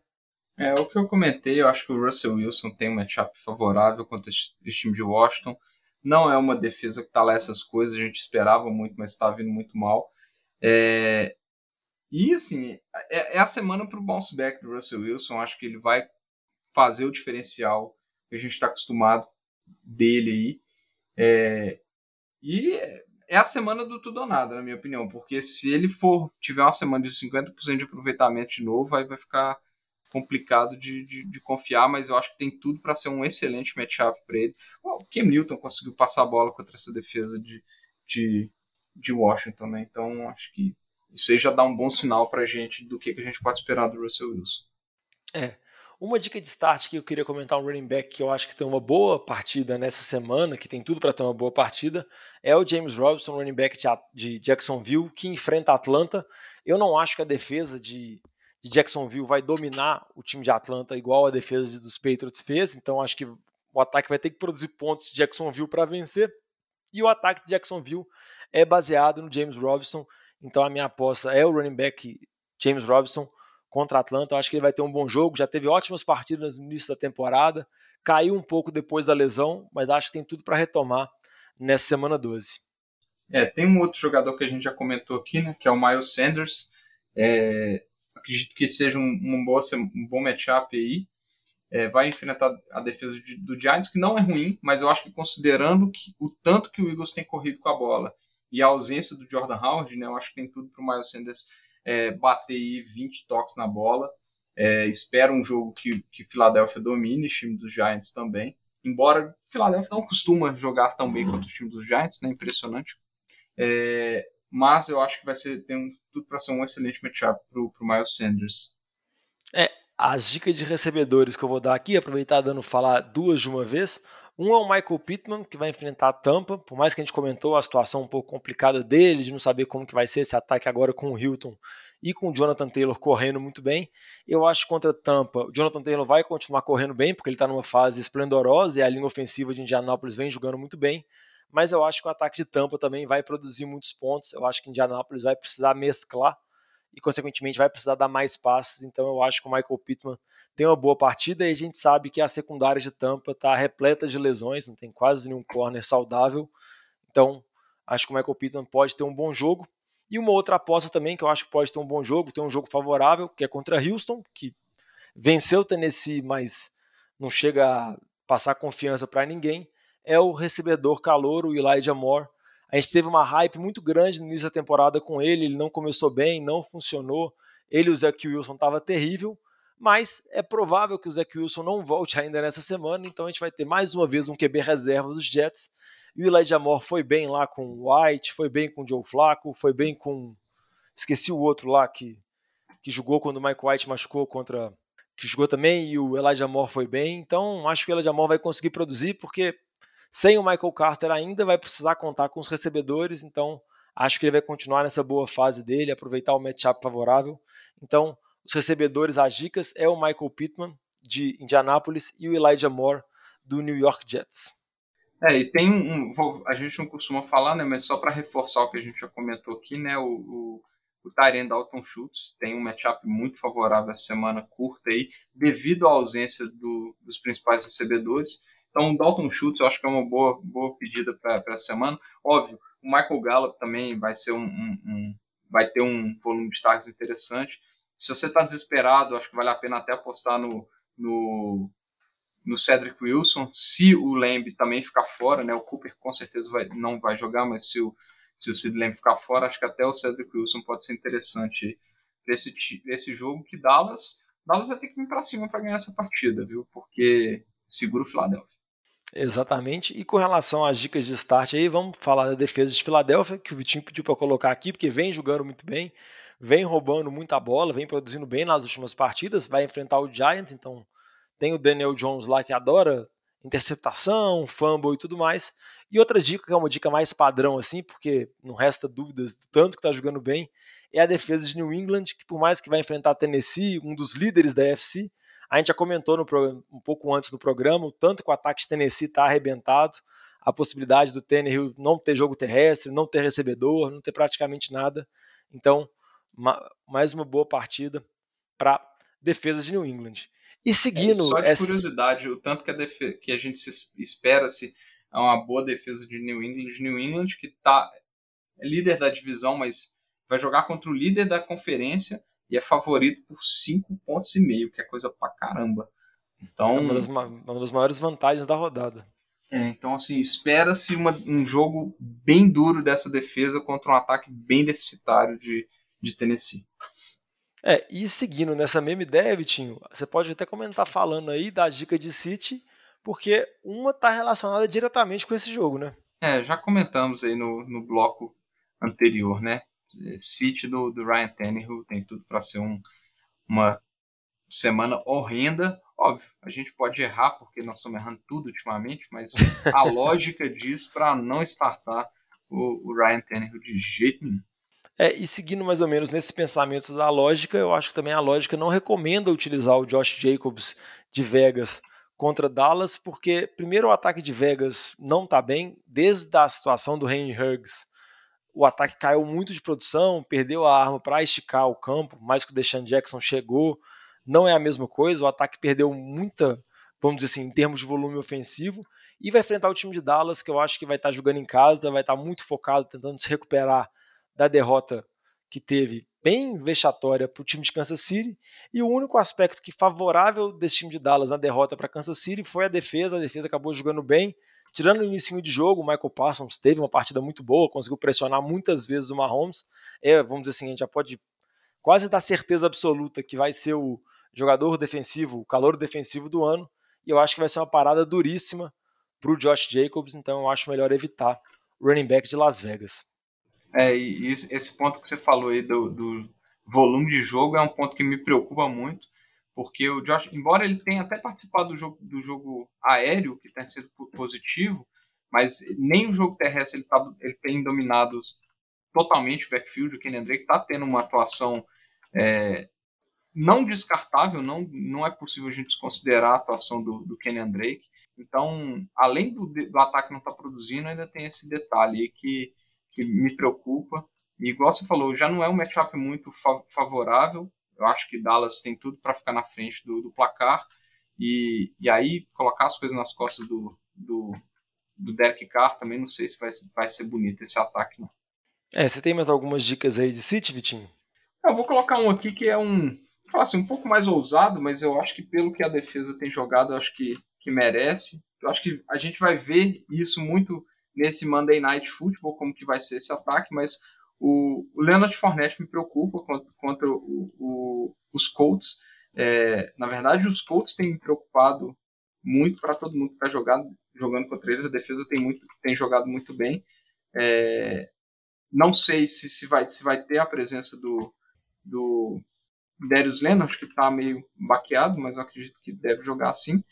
É o que eu comentei. Eu acho que o Russell Wilson tem um matchup favorável contra esse time de Washington. Não é uma defesa que está lá essas coisas, a gente esperava muito, mas está vindo muito mal. É... E assim, é, é a semana para o bounce back do Russell Wilson. Acho que ele vai fazer o diferencial que a gente está acostumado dele aí. É... E é a semana do tudo ou nada, na minha opinião, porque se ele for tiver uma semana de 50% de aproveitamento de novo, aí vai ficar complicado de, de, de, confiar, mas eu acho que tem tudo para ser um excelente matchup para ele. O Cam Newton conseguiu passar a bola contra essa defesa de, de, de Washington, né? Então acho que isso aí já dá um bom sinal para gente do que, que a gente pode esperar do Russell Wilson. É. Uma dica de start que eu queria comentar um running back que eu acho que tem uma boa partida nessa semana, que tem tudo para ter uma boa partida, é o James Robinson, running back de Jacksonville, que enfrenta a Atlanta. Eu não acho que a defesa de, de Jacksonville vai dominar o time de Atlanta igual a defesa dos Patriots fez, então acho que o ataque vai ter que produzir pontos de Jacksonville para vencer. E o ataque de Jacksonville é baseado no James Robinson, então a minha aposta é o running back James Robinson contra a Atlanta. Eu acho que ele vai ter um bom jogo. Já teve ótimas partidas no início da temporada. Caiu um pouco depois da lesão, mas acho que tem tudo para retomar nessa semana 12. É, tem um outro jogador que a gente já comentou aqui, né, que é o Miles Sanders. É, acredito que seja um, um, bom, um bom matchup aí. É, vai enfrentar a defesa do Giants, que não é ruim, mas eu acho que considerando que, o tanto que o Eagles tem corrido com a bola e a ausência do Jordan Howard, né, eu acho que tem tudo para o Miles Sanders é, bater aí 20 toques na bola. É, espero um jogo que, que Philadelphia domine, time dos Giants também. Embora Philadelphia não costuma jogar tão bem quanto o time dos Giants, né? Impressionante. É, mas eu acho que vai ser tem um, tudo para ser um excelente matchup para o Miles Sanders. É, as dicas de recebedores que eu vou dar aqui, aproveitar dando falar duas de uma vez. Um é o Michael Pittman, que vai enfrentar a Tampa, por mais que a gente comentou a situação um pouco complicada dele, de não saber como que vai ser esse ataque agora com o Hilton e com o Jonathan Taylor correndo muito bem. Eu acho que contra a Tampa, o Jonathan Taylor vai continuar correndo bem, porque ele está numa fase esplendorosa e a linha ofensiva de Indianápolis vem jogando muito bem. Mas eu acho que o ataque de Tampa também vai produzir muitos pontos. Eu acho que Indianápolis vai precisar mesclar e, consequentemente, vai precisar dar mais passes. Então, eu acho que o Michael Pittman tem uma boa partida e a gente sabe que a secundária de Tampa está repleta de lesões, não tem quase nenhum corner saudável. Então, acho que o Michael Pittman pode ter um bom jogo. E uma outra aposta também que eu acho que pode ter um bom jogo, tem um jogo favorável, que é contra Houston, que venceu o Tennessee, mas não chega a passar confiança para ninguém, é o recebedor calor, o Elijah Moore. A gente teve uma hype muito grande no início da temporada com ele, ele não começou bem, não funcionou. Ele e o Zach Wilson estava terrível, mas é provável que o Zach Wilson não volte ainda nessa semana, então a gente vai ter mais uma vez um QB reserva dos Jets. E o Elijah Moore foi bem lá com o White, foi bem com o Joe Flacco, foi bem com. Esqueci o outro lá que, que jogou quando o Mike White machucou contra. que jogou também, e o Elijah Moore foi bem. Então acho que o Elijah Moore vai conseguir produzir, porque sem o Michael Carter ainda vai precisar contar com os recebedores, então acho que ele vai continuar nessa boa fase dele, aproveitar o matchup favorável. Então, os recebedores, as dicas, é o Michael Pittman, de Indianápolis, e o Elijah Moore, do New York Jets. É, e tem um. A gente não costuma falar, né? Mas só para reforçar o que a gente já comentou aqui, né? O, o, o Dalton Schultz tem um matchup muito favorável essa semana curta aí, devido à ausência do, dos principais recebedores. Então, o Dalton Schultz eu acho que é uma boa, boa pedida para a semana. Óbvio, o Michael Gallup também vai ser um, um, um vai ter um volume de targets interessante. Se você está desesperado, acho que vale a pena até apostar no, no, no Cedric Wilson. Se o Lamb também ficar fora, né? O Cooper com certeza vai, não vai jogar, mas se o, se o Sid Lamb ficar fora, acho que até o Cedric Wilson pode ser interessante esse, esse jogo que Dallas, Dallas vai ter que vir para cima para ganhar essa partida, viu? Porque segura o Philadelphia. Exatamente. E com relação às dicas de start aí, vamos falar da defesa de Filadélfia, que o Vitinho pediu para colocar aqui, porque vem jogando muito bem vem roubando muita bola, vem produzindo bem nas últimas partidas, vai enfrentar o Giants, então tem o Daniel Jones lá que adora interceptação, fumble e tudo mais. E outra dica, que é uma dica mais padrão assim, porque não resta dúvidas do tanto que está jogando bem, é a defesa de New England, que por mais que vai enfrentar Tennessee, um dos líderes da FC, a gente já comentou no um pouco antes do programa, o tanto que o ataque de Tennessee está arrebentado, a possibilidade do Tannehill não ter jogo terrestre, não ter recebedor, não ter praticamente nada. Então, mais uma boa partida para defesa de New England. E seguindo. É, só de essa... curiosidade, o tanto que a, defe... que a gente espera se é uma boa defesa de New England, New England que está é líder da divisão, mas vai jogar contra o líder da conferência e é favorito por 5 pontos e meio, que é coisa pra caramba. Então, é uma das, uma das maiores vantagens da rodada. É, então, assim, espera-se um jogo bem duro dessa defesa contra um ataque bem deficitário de, de Tennessee. É, e seguindo nessa mesma ideia, Vitinho, você pode até comentar falando aí da dica de City, porque uma está relacionada diretamente com esse jogo, né? É, já comentamos aí no, no bloco anterior, né? City do, do Ryan Tannehill tem tudo para ser um, uma semana horrenda. Óbvio, a gente pode errar porque nós estamos errando tudo ultimamente, mas a lógica diz para não startar o, o Ryan Tannehill de jeito nenhum. É, e seguindo mais ou menos nesses pensamentos da lógica, eu acho que também a lógica não recomenda utilizar o Josh Jacobs de Vegas contra Dallas, porque primeiro o ataque de Vegas não está bem, desde a situação do Henry Huggs, o ataque caiu muito de produção, perdeu a arma para esticar o campo, mais que o Deshaun Jackson chegou, não é a mesma coisa, o ataque perdeu muita, vamos dizer assim, em termos de volume ofensivo, e vai enfrentar o time de Dallas, que eu acho que vai estar tá jogando em casa, vai estar tá muito focado, tentando se recuperar da derrota que teve bem vexatória para o time de Kansas City. E o único aspecto que favorável desse time de Dallas na derrota para Kansas City foi a defesa. A defesa acabou jogando bem. Tirando o início de jogo, o Michael Parsons teve uma partida muito boa, conseguiu pressionar muitas vezes o Mahomes. É, vamos dizer assim, a gente já pode quase dar certeza absoluta que vai ser o jogador defensivo, o calor defensivo do ano. E eu acho que vai ser uma parada duríssima para o Josh Jacobs, então eu acho melhor evitar o running back de Las Vegas. É, e esse ponto que você falou aí do, do volume de jogo é um ponto que me preocupa muito, porque o Josh, embora ele tenha até participado do jogo, do jogo aéreo, que tem sido positivo, mas nem o jogo terrestre ele, tá, ele tem dominado totalmente o backfield. O Kenny Drake está tendo uma atuação é, não descartável, não, não é possível a gente desconsiderar a atuação do, do Kenny Drake. Então, além do, do ataque não estar tá produzindo, ainda tem esse detalhe que que me preocupa. E igual você falou, já não é um matchup muito favorável. Eu acho que Dallas tem tudo para ficar na frente do, do, placar. E, e aí colocar as coisas nas costas do, do, do Derek Carr também não sei se vai, vai ser bonito esse ataque, não. É, você tem mais algumas dicas aí de City, Vitinho? Eu vou colocar um aqui que é um, falar assim, um pouco mais ousado, mas eu acho que pelo que a defesa tem jogado, eu acho que, que merece. Eu acho que a gente vai ver isso muito nesse Monday Night Football, como que vai ser esse ataque, mas o, o Leonard Fournette me preocupa contra, contra o, o, os Colts. É, na verdade, os Colts têm me preocupado muito para todo mundo que está jogando, jogando contra eles. A defesa tem, muito, tem jogado muito bem. É, não sei se, se, vai, se vai ter a presença do, do Darius Leonard, que está meio baqueado, mas eu acredito que deve jogar assim.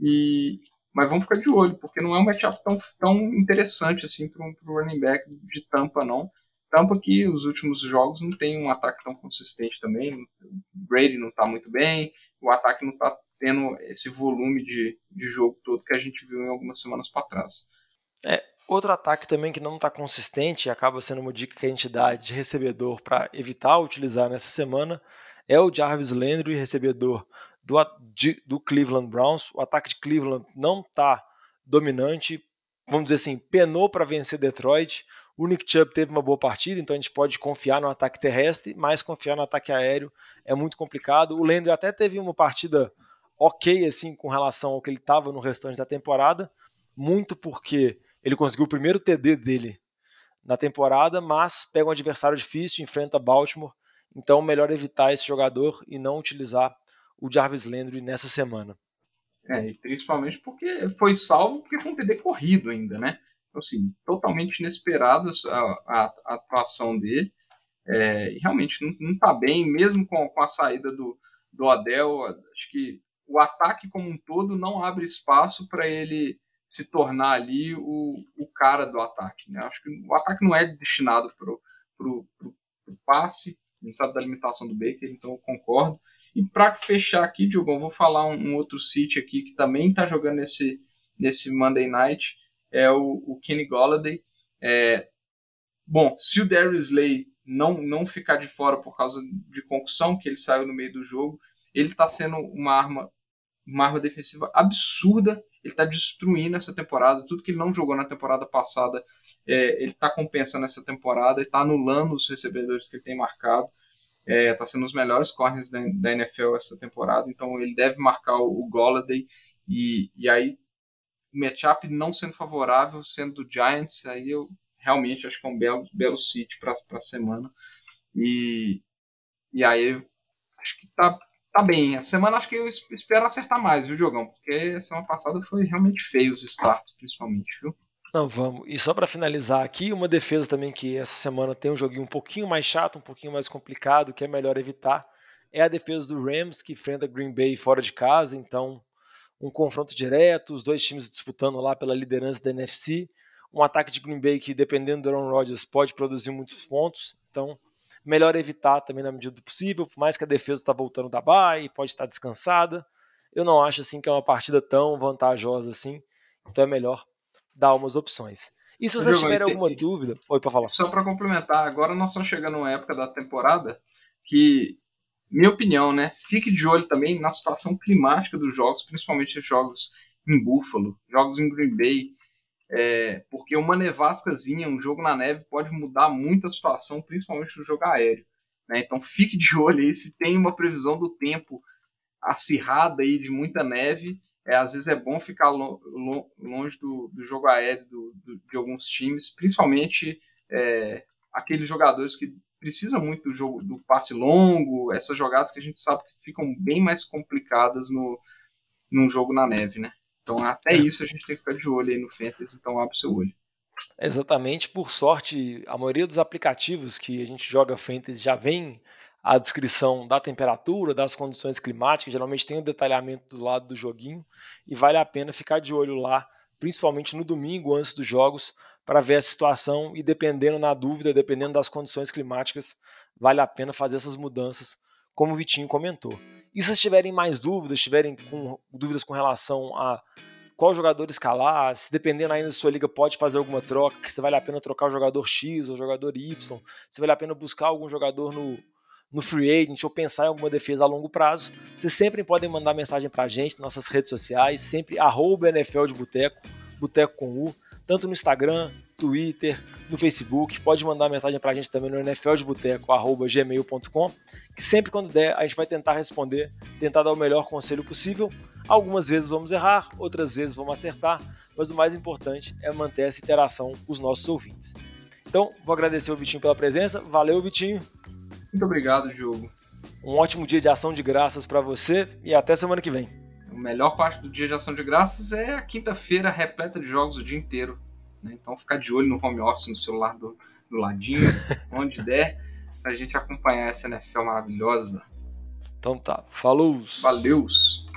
E, mas vamos ficar de olho, porque não é um matchup tão, tão interessante assim para o running back de Tampa, não. Tampa que os últimos jogos não tem um ataque tão consistente também. O Brady não está muito bem, o ataque não está tendo esse volume de, de jogo todo que a gente viu em algumas semanas para trás. É, outro ataque também que não está consistente, acaba sendo uma dica que a gente dá de recebedor para evitar utilizar nessa semana, é o Jarvis Landry, recebedor do, de, do Cleveland Browns. O ataque de Cleveland não está dominante, vamos dizer assim, penou para vencer Detroit. O Nick Chubb teve uma boa partida, então a gente pode confiar no ataque terrestre, mas confiar no ataque aéreo é muito complicado. O Landry até teve uma partida ok assim com relação ao que ele estava no restante da temporada, muito porque ele conseguiu o primeiro TD dele na temporada, mas pega um adversário difícil, enfrenta Baltimore, então melhor evitar esse jogador e não utilizar o Jarvis Landry nessa semana. É, principalmente porque foi salvo porque foi um TD corrido ainda, né? Então, assim, totalmente inesperado a, a, a atuação dele. É, e realmente não, não tá bem, mesmo com, com a saída do, do Adel. Acho que o ataque como um todo não abre espaço para ele se tornar ali o, o cara do ataque. Né? Acho que o ataque não é destinado para o passe, a gente sabe da limitação do Baker, então eu concordo. E para fechar aqui, Diogo, vou falar um, um outro City aqui que também está jogando nesse, nesse Monday Night, é o, o Kenny Golladay. É, bom, se o Darius Slay não, não ficar de fora por causa de concussão, que ele saiu no meio do jogo, ele está sendo uma arma, uma arma defensiva absurda. Ele está destruindo essa temporada. Tudo que ele não jogou na temporada passada, é, ele está compensando essa temporada está anulando os recebedores que ele tem marcado está é, tá sendo os melhores corners da, da, NFL essa temporada, então ele deve marcar o, o Golladay e, e aí o matchup não sendo favorável, sendo do Giants, aí eu realmente acho que é um belo, belo City para a semana e, e aí acho que tá, tá bem. A semana acho que eu espero acertar mais, viu, Diogão? Porque semana passada foi realmente feio os starts, principalmente, viu? Não, vamos. E só para finalizar aqui, uma defesa também que essa semana tem um joguinho um pouquinho mais chato, um pouquinho mais complicado, que é melhor evitar, é a defesa do Rams, que enfrenta Green Bay fora de casa. Então, um confronto direto, os dois times disputando lá pela liderança da NFC. Um ataque de Green Bay que, dependendo do Aaron Rodgers, pode produzir muitos pontos. Então, melhor evitar também na medida do possível, por mais que a defesa está voltando da bye, pode estar descansada. Eu não acho assim que é uma partida tão vantajosa assim, então é melhor dar umas opções. E se vocês tiverem alguma dúvida, oi para falar. Só para complementar, agora nós estamos chegando numa época da temporada que minha opinião, né? Fique de olho também na situação climática dos jogos, principalmente os jogos em Buffalo, jogos em Green Bay, é, porque uma nevascazinha, um jogo na neve pode mudar muito a situação, principalmente no jogo aéreo. Né? Então fique de olho aí se tem uma previsão do tempo acirrada aí de muita neve. É, às vezes é bom ficar lo, lo, longe do, do, jogo aéreo do, do, de alguns times, principalmente é, aqueles jogadores que precisam muito do jogo do passe longo, essas jogadas que a gente sabe que ficam bem mais complicadas no, num jogo na neve, né? Então, até é. isso a gente tem que ficar de olho aí no Fantasy, então abre o seu olho. Exatamente, por sorte, a maioria dos aplicativos que a gente joga Fantasy já vem a descrição da temperatura, das condições climáticas, geralmente tem um detalhamento do lado do joguinho e vale a pena ficar de olho lá, principalmente no domingo antes dos jogos, para ver a situação e dependendo na dúvida, dependendo das condições climáticas, vale a pena fazer essas mudanças, como o Vitinho comentou. E se tiverem mais dúvidas, tiverem com, dúvidas com relação a qual jogador escalar, se dependendo ainda da sua liga pode fazer alguma troca, se vale a pena trocar o jogador X ou o jogador Y, se vale a pena buscar algum jogador no, no free agent ou pensar em alguma defesa a longo prazo, vocês sempre podem mandar mensagem pra gente nas nossas redes sociais, sempre arroba NFL de Boteco, Boteco com U, tanto no Instagram, Twitter, no Facebook. Pode mandar mensagem para a gente também no nfldeboteco.gmail.com, que sempre quando der a gente vai tentar responder, tentar dar o melhor conselho possível. Algumas vezes vamos errar, outras vezes vamos acertar, mas o mais importante é manter essa interação com os nossos ouvintes. Então, vou agradecer o Vitinho pela presença. Valeu, Vitinho. Muito obrigado, Diogo. Um ótimo dia de ação de graças para você e até semana que vem. A melhor parte do dia de ação de graças é a quinta-feira repleta de jogos o dia inteiro. Né? Então ficar de olho no home office, no celular do, do ladinho, onde der, pra gente acompanhar essa NFL maravilhosa. Então tá. Falou! Valeus!